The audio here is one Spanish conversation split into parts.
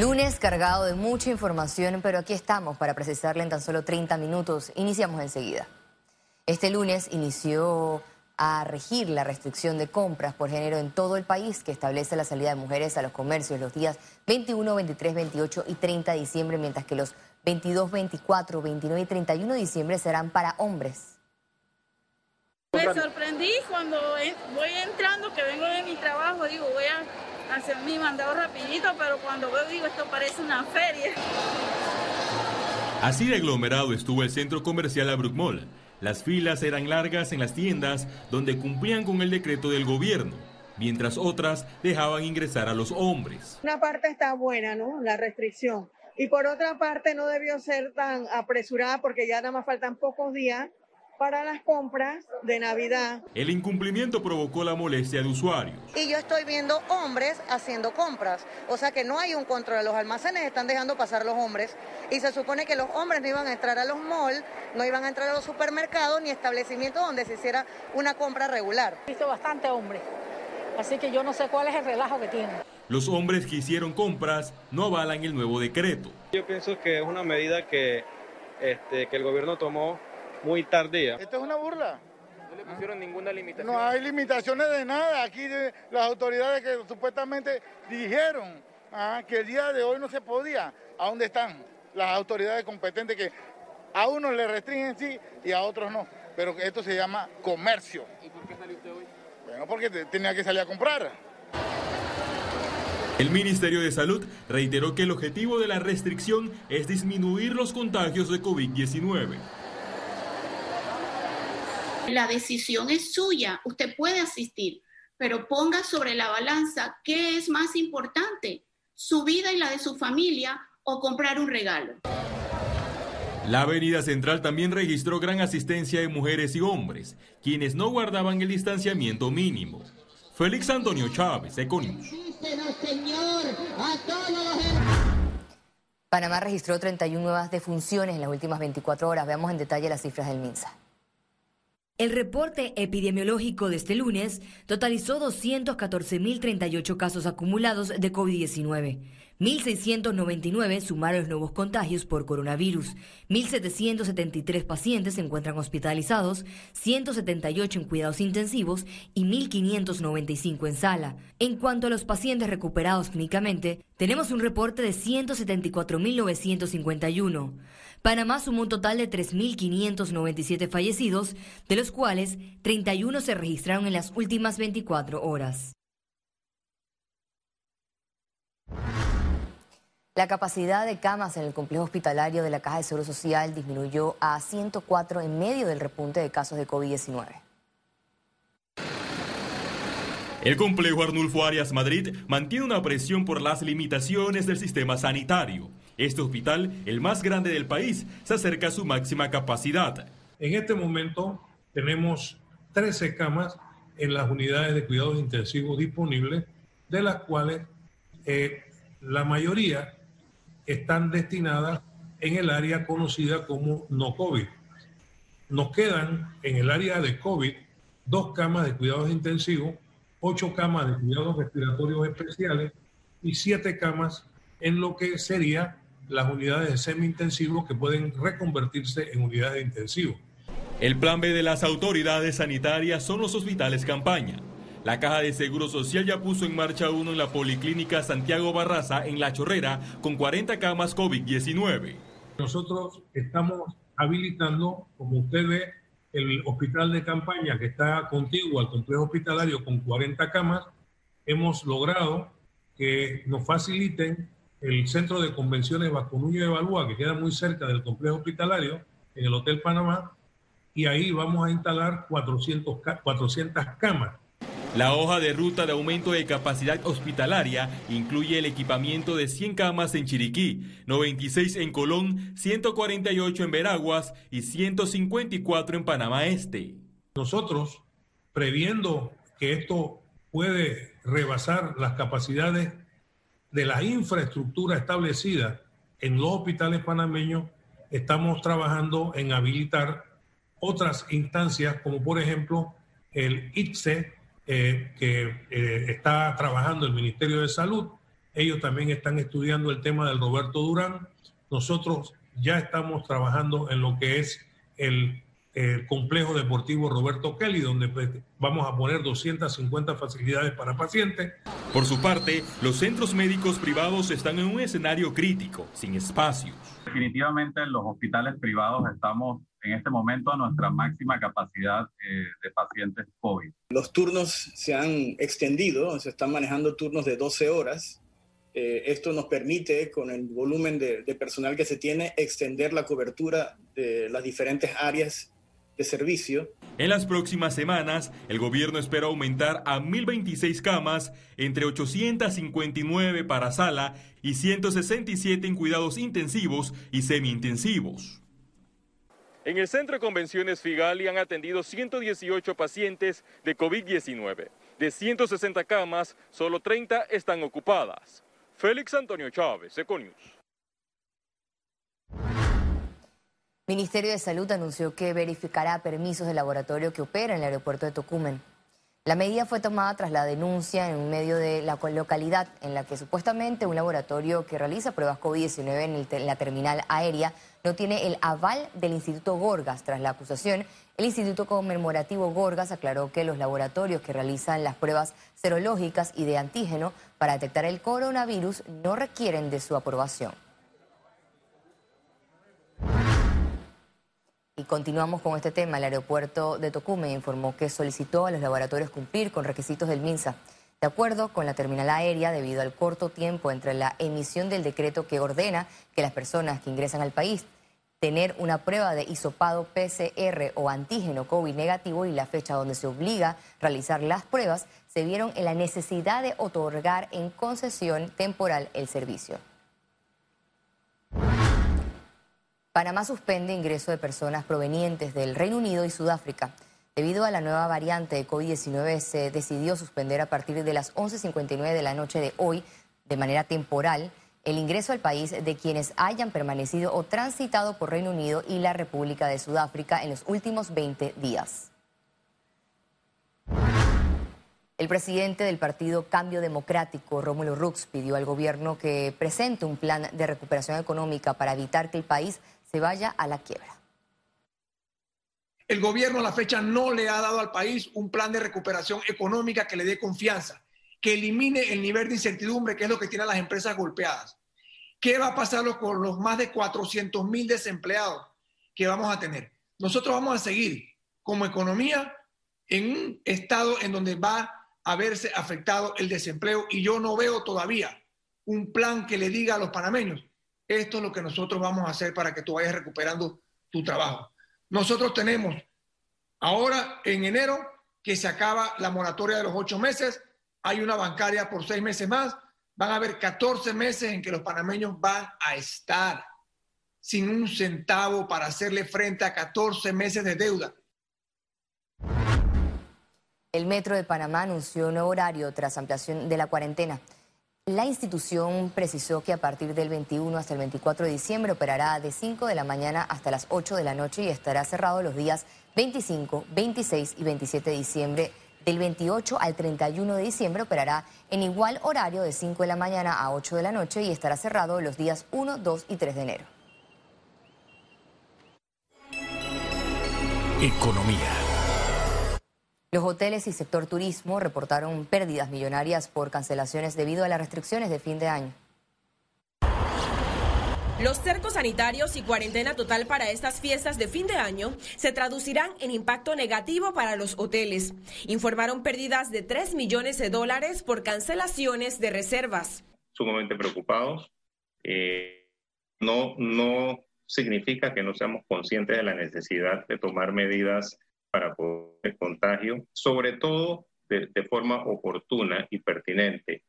Lunes cargado de mucha información, pero aquí estamos para precisarle en tan solo 30 minutos. Iniciamos enseguida. Este lunes inició a regir la restricción de compras por género en todo el país que establece la salida de mujeres a los comercios los días 21, 23, 28 y 30 de diciembre, mientras que los 22, 24, 29 y 31 de diciembre serán para hombres. Me sorprendí cuando voy entrando, que vengo de mi trabajo, digo, voy a hacer mi mandado rapidito, pero cuando veo, digo, esto parece una feria. Así de aglomerado estuvo el centro comercial Abruc Mall. Las filas eran largas en las tiendas donde cumplían con el decreto del gobierno, mientras otras dejaban ingresar a los hombres. Una parte está buena, ¿no? La restricción. Y por otra parte no debió ser tan apresurada porque ya nada más faltan pocos días para las compras de Navidad. El incumplimiento provocó la molestia de usuarios. Y yo estoy viendo hombres haciendo compras, o sea que no hay un control. Los almacenes están dejando pasar los hombres y se supone que los hombres no iban a entrar a los malls, no iban a entrar a los supermercados ni establecimientos donde se hiciera una compra regular. He visto bastante hombres, así que yo no sé cuál es el relajo que tienen. Los hombres que hicieron compras no avalan el nuevo decreto. Yo pienso que es una medida que, este, que el gobierno tomó muy tardía. Esto es una burla. No le pusieron ninguna limitación. No hay limitaciones de nada. Aquí las autoridades que supuestamente dijeron ah, que el día de hoy no se podía. ¿A dónde están las autoridades competentes que a unos le restringen sí y a otros no? Pero esto se llama comercio. ¿Y por qué salió usted hoy? Bueno, porque tenía que salir a comprar. El Ministerio de Salud reiteró que el objetivo de la restricción es disminuir los contagios de COVID-19. La decisión es suya, usted puede asistir, pero ponga sobre la balanza qué es más importante, su vida y la de su familia o comprar un regalo. La Avenida Central también registró gran asistencia de mujeres y hombres, quienes no guardaban el distanciamiento mínimo. Félix Antonio Chávez, Econius. Panamá registró 31 nuevas defunciones en las últimas 24 horas. Veamos en detalle las cifras del MINSA. El reporte epidemiológico de este lunes totalizó 214.038 casos acumulados de COVID-19. 1.699 sumaron los nuevos contagios por coronavirus. 1.773 pacientes se encuentran hospitalizados, 178 en cuidados intensivos y 1.595 en sala. En cuanto a los pacientes recuperados clínicamente, tenemos un reporte de 174.951. Panamá sumó un total de 3.597 fallecidos, de los cuales 31 se registraron en las últimas 24 horas. La capacidad de camas en el complejo hospitalario de la Caja de Seguro Social disminuyó a 104 en medio del repunte de casos de COVID-19. El complejo Arnulfo Arias Madrid mantiene una presión por las limitaciones del sistema sanitario. Este hospital, el más grande del país, se acerca a su máxima capacidad. En este momento tenemos 13 camas en las unidades de cuidados intensivos disponibles, de las cuales eh, la mayoría están destinadas en el área conocida como no COVID. Nos quedan en el área de COVID dos camas de cuidados intensivos, ocho camas de cuidados respiratorios especiales y siete camas en lo que sería las unidades de semi-intensivos que pueden reconvertirse en unidades de intensivo. El plan B de las autoridades sanitarias son los hospitales campaña. La Caja de Seguro Social ya puso en marcha uno en la Policlínica Santiago Barraza en La Chorrera con 40 camas COVID-19. Nosotros estamos habilitando, como usted ve, el hospital de campaña que está contiguo al complejo hospitalario con 40 camas. Hemos logrado que nos faciliten el centro de convenciones Baconuño de Balúa, que queda muy cerca del complejo hospitalario, en el Hotel Panamá, y ahí vamos a instalar 400, 400 camas. La hoja de ruta de aumento de capacidad hospitalaria incluye el equipamiento de 100 camas en Chiriquí, 96 en Colón, 148 en Veraguas y 154 en Panamá Este. Nosotros, previendo que esto puede rebasar las capacidades de la infraestructura establecida en los hospitales panameños, estamos trabajando en habilitar otras instancias, como por ejemplo el ITSE, eh, que eh, está trabajando el Ministerio de Salud, Ellos también están estudiando el tema del Roberto Durán. Nosotros ya estamos trabajando en lo que es el, complejo deportivo Roberto Kelly, donde pues, vamos a poner 250 facilidades para pacientes. Por su parte, los centros médicos privados están en un escenario crítico, sin espacios. Definitivamente en los hospitales privados estamos en este momento a nuestra máxima capacidad eh, de pacientes COVID. Los turnos se han extendido, se están manejando turnos de 12 horas eh, esto nos permite, con el volumen de, personal que se tiene, extender la cobertura de las diferentes áreas de servicio. En las próximas semanas, el gobierno espera aumentar a 1.026 camas, entre 859 para sala y 167 en cuidados intensivos y semi-intensivos. En el Centro de Convenciones Figali han atendido 118 pacientes de COVID-19. De 160 camas, solo 30 están ocupadas. Félix Antonio Chávez, Econius. Ministerio de Salud anunció que verificará permisos de laboratorio que opera en el aeropuerto de Tocumen. La medida fue tomada tras la denuncia en medio de la localidad en la que supuestamente un laboratorio que realiza pruebas COVID-19 en, la terminal aérea no tiene el aval del Instituto Gorgas. Tras la acusación, el Instituto Conmemorativo Gorgas aclaró que los laboratorios que realizan las pruebas serológicas y de antígeno para detectar el coronavirus no requieren de su aprobación. Y continuamos con este tema. El aeropuerto de Tocumen informó que solicitó a los laboratorios cumplir con requisitos del MINSA. De acuerdo con la terminal aérea, debido al corto tiempo entre la emisión del decreto que ordena que las personas que ingresan al país tener una prueba de hisopado PCR o antígeno COVID negativo y la fecha donde se obliga a realizar las pruebas, se vieron en la necesidad de otorgar en concesión temporal el servicio. Panamá suspende ingreso de personas provenientes del Reino Unido y Sudáfrica. Debido a la nueva variante de COVID-19 se decidió suspender a partir de las 11.59 de la noche de hoy, de manera temporal, el ingreso al país de quienes hayan permanecido o transitado por Reino Unido y la República de Sudáfrica en los últimos 20 días. El presidente del partido Cambio Democrático, Rómulo Rux, pidió al gobierno que presente un plan de recuperación económica para evitar que el país se vaya a la quiebra. El gobierno a la fecha no le ha dado al país un plan de recuperación económica que le dé confianza, que elimine el nivel de incertidumbre que es lo que tienen las empresas golpeadas. ¿Qué va a pasar con los más de 400 mil desempleados que vamos a tener? Nosotros vamos a seguir como economía en un estado en donde va a verse afectado el desempleo y yo no veo todavía un plan que le diga a los panameños, esto es lo que nosotros vamos a hacer para que tú vayas recuperando tu trabajo. Nosotros tenemos ahora en enero que se acaba la moratoria de los ocho meses, hay una bancaria por seis meses más, van a haber 14 meses en que los panameños van a estar sin un centavo para hacerle frente a 14 meses de deuda. El Metro de Panamá anunció un nuevo horario tras ampliación de la cuarentena. La institución precisó que a partir del 21 hasta el 24 de diciembre operará de 5 de la mañana hasta las 8 de la noche y estará cerrado los días 25, 26 y 27 de diciembre. Del 28 al 31 de diciembre operará en igual horario de 5 de la mañana a 8 de la noche y estará cerrado los días 1, 2 y 3 de enero. Economía. Los hoteles y sector turismo reportaron pérdidas millonarias por cancelaciones debido a las restricciones de fin de año. Los cercos sanitarios y cuarentena total para estas fiestas de fin de año se traducirán en impacto negativo para los hoteles. Informaron pérdidas de 3 millones de dólares por cancelaciones de reservas. Sumamente preocupados. Eh, no, no significa que no seamos conscientes de la necesidad de tomar medidas para poder el contagio, sobre todo de, forma oportuna y pertinente.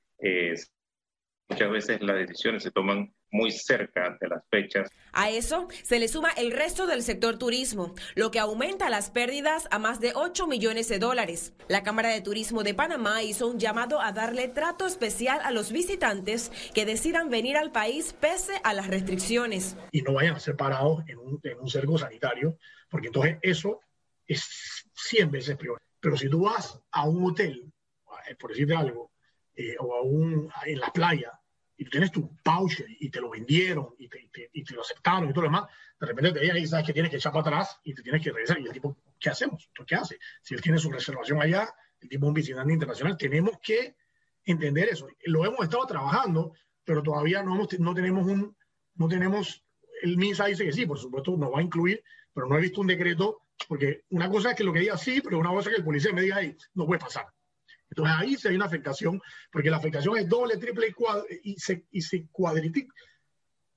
muchas veces las decisiones se toman muy cerca de las fechas. A eso se le suma el resto del sector turismo, lo que aumenta las pérdidas a más de 8 millones de dólares. La Cámara de Turismo de Panamá hizo un llamado a darle trato especial a los visitantes que decidan venir al país pese a las restricciones. Y no vayan a ser parados en un, en un cerco sanitario, porque entonces eso es 100 veces peor. Pero si tú vas a un hotel, eh, por decirte algo, eh, o a un, en la playa, y tú tienes tu pouch y te lo vendieron y te, y te, lo aceptaron y todo lo demás, de repente te y sabes que tienes que echar para atrás y te tienes que regresar. Y el tipo, ¿qué hacemos? ¿Tú qué hace? Si él tiene su reservación allá, el tipo es un visitante internacional, tenemos que entender eso. Lo hemos estado trabajando, pero todavía no, hemos, no tenemos un, no tenemos, el MINSA dice que sí, por supuesto nos va a incluir, pero no he visto un decreto, porque una cosa es que lo que diga sí, pero una cosa es que el policía me diga, ahí, no puede pasar. Entonces ahí se hay una afectación, porque la afectación es doble, triple y, y se, y se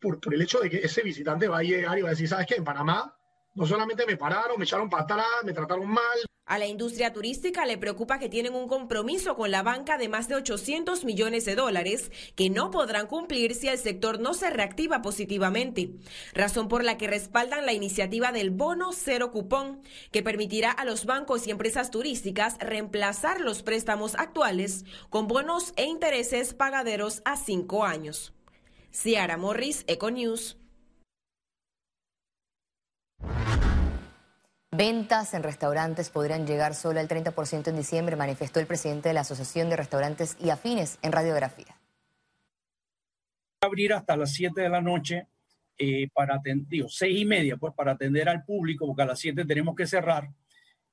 por, por el hecho de que ese visitante va a llegar y va a decir, ¿sabes qué? En Panamá no solamente me pararon, me echaron para atrás, me trataron mal. A la industria turística le preocupa que tienen un compromiso con la banca de más de 800 millones de dólares que no podrán cumplir si el sector no se reactiva positivamente, razón por la que respaldan la iniciativa del bono cero cupón, que permitirá a los bancos y empresas turísticas reemplazar los préstamos actuales con bonos e intereses pagaderos a cinco años. Ciara Morris, Econews. Ventas en restaurantes podrían llegar solo al 30% en diciembre, manifestó el presidente de la Asociación de Restaurantes y Afines en Radiografía. Abrir hasta las 7 de la noche eh, para atender, 6 y media, pues para atender al público, porque a las 7 tenemos que cerrar.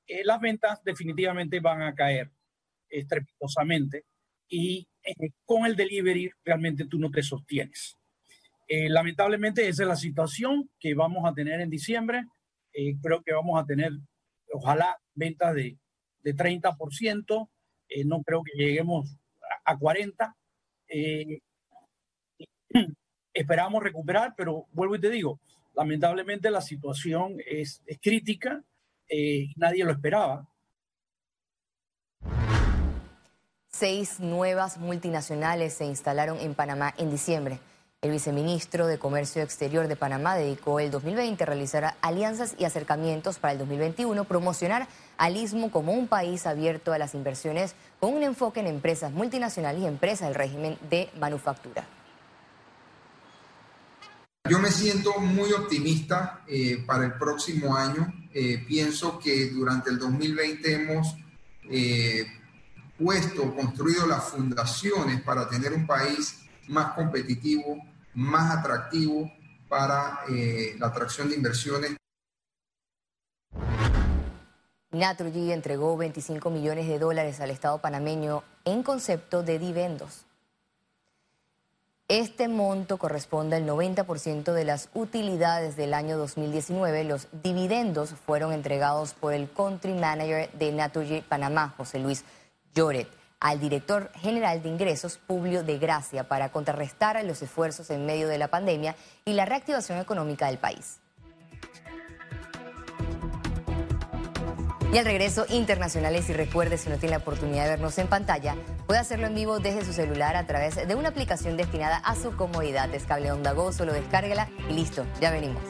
Eh, las ventas definitivamente van a caer estrepitosamente y eh, con el delivery realmente tú no te sostienes. Lamentablemente esa es la situación que vamos a tener en diciembre eh, creo que vamos a tener, ojalá, ventas de, de 30%, eh, no creo que lleguemos a, 40%. Eh, esperamos recuperar, pero vuelvo y te digo, lamentablemente la situación es crítica, nadie lo esperaba. Seis nuevas multinacionales se instalaron en Panamá en diciembre. El viceministro de Comercio Exterior de Panamá dedicó el 2020 a realizar alianzas y acercamientos para el 2021, promocionar al Istmo como un país abierto a las inversiones con un enfoque en empresas multinacionales y empresas del régimen de manufactura. Yo me siento muy optimista eh, para el próximo año. Eh, pienso que durante el 2020 hemos eh, puesto, construido las fundaciones para tener un país más competitivo, más atractivo para eh, la atracción de inversiones. Naturgy entregó 25 millones de dólares al Estado panameño en concepto de dividendos. Este monto corresponde al 90% de las utilidades del año 2019. Los dividendos fueron entregados por el country manager de Naturgy Panamá, José Luis Lloret al director general de ingresos, Publio de Gracia, para contrarrestar los esfuerzos en medio de la pandemia y la reactivación económica del país. Y al regreso, internacionales, y recuerde, si no tiene la oportunidad de vernos en pantalla, puede hacerlo en vivo desde su celular a través de una aplicación destinada a su comodidad. Es cable onda Go, solo descárguela y listo, ya venimos.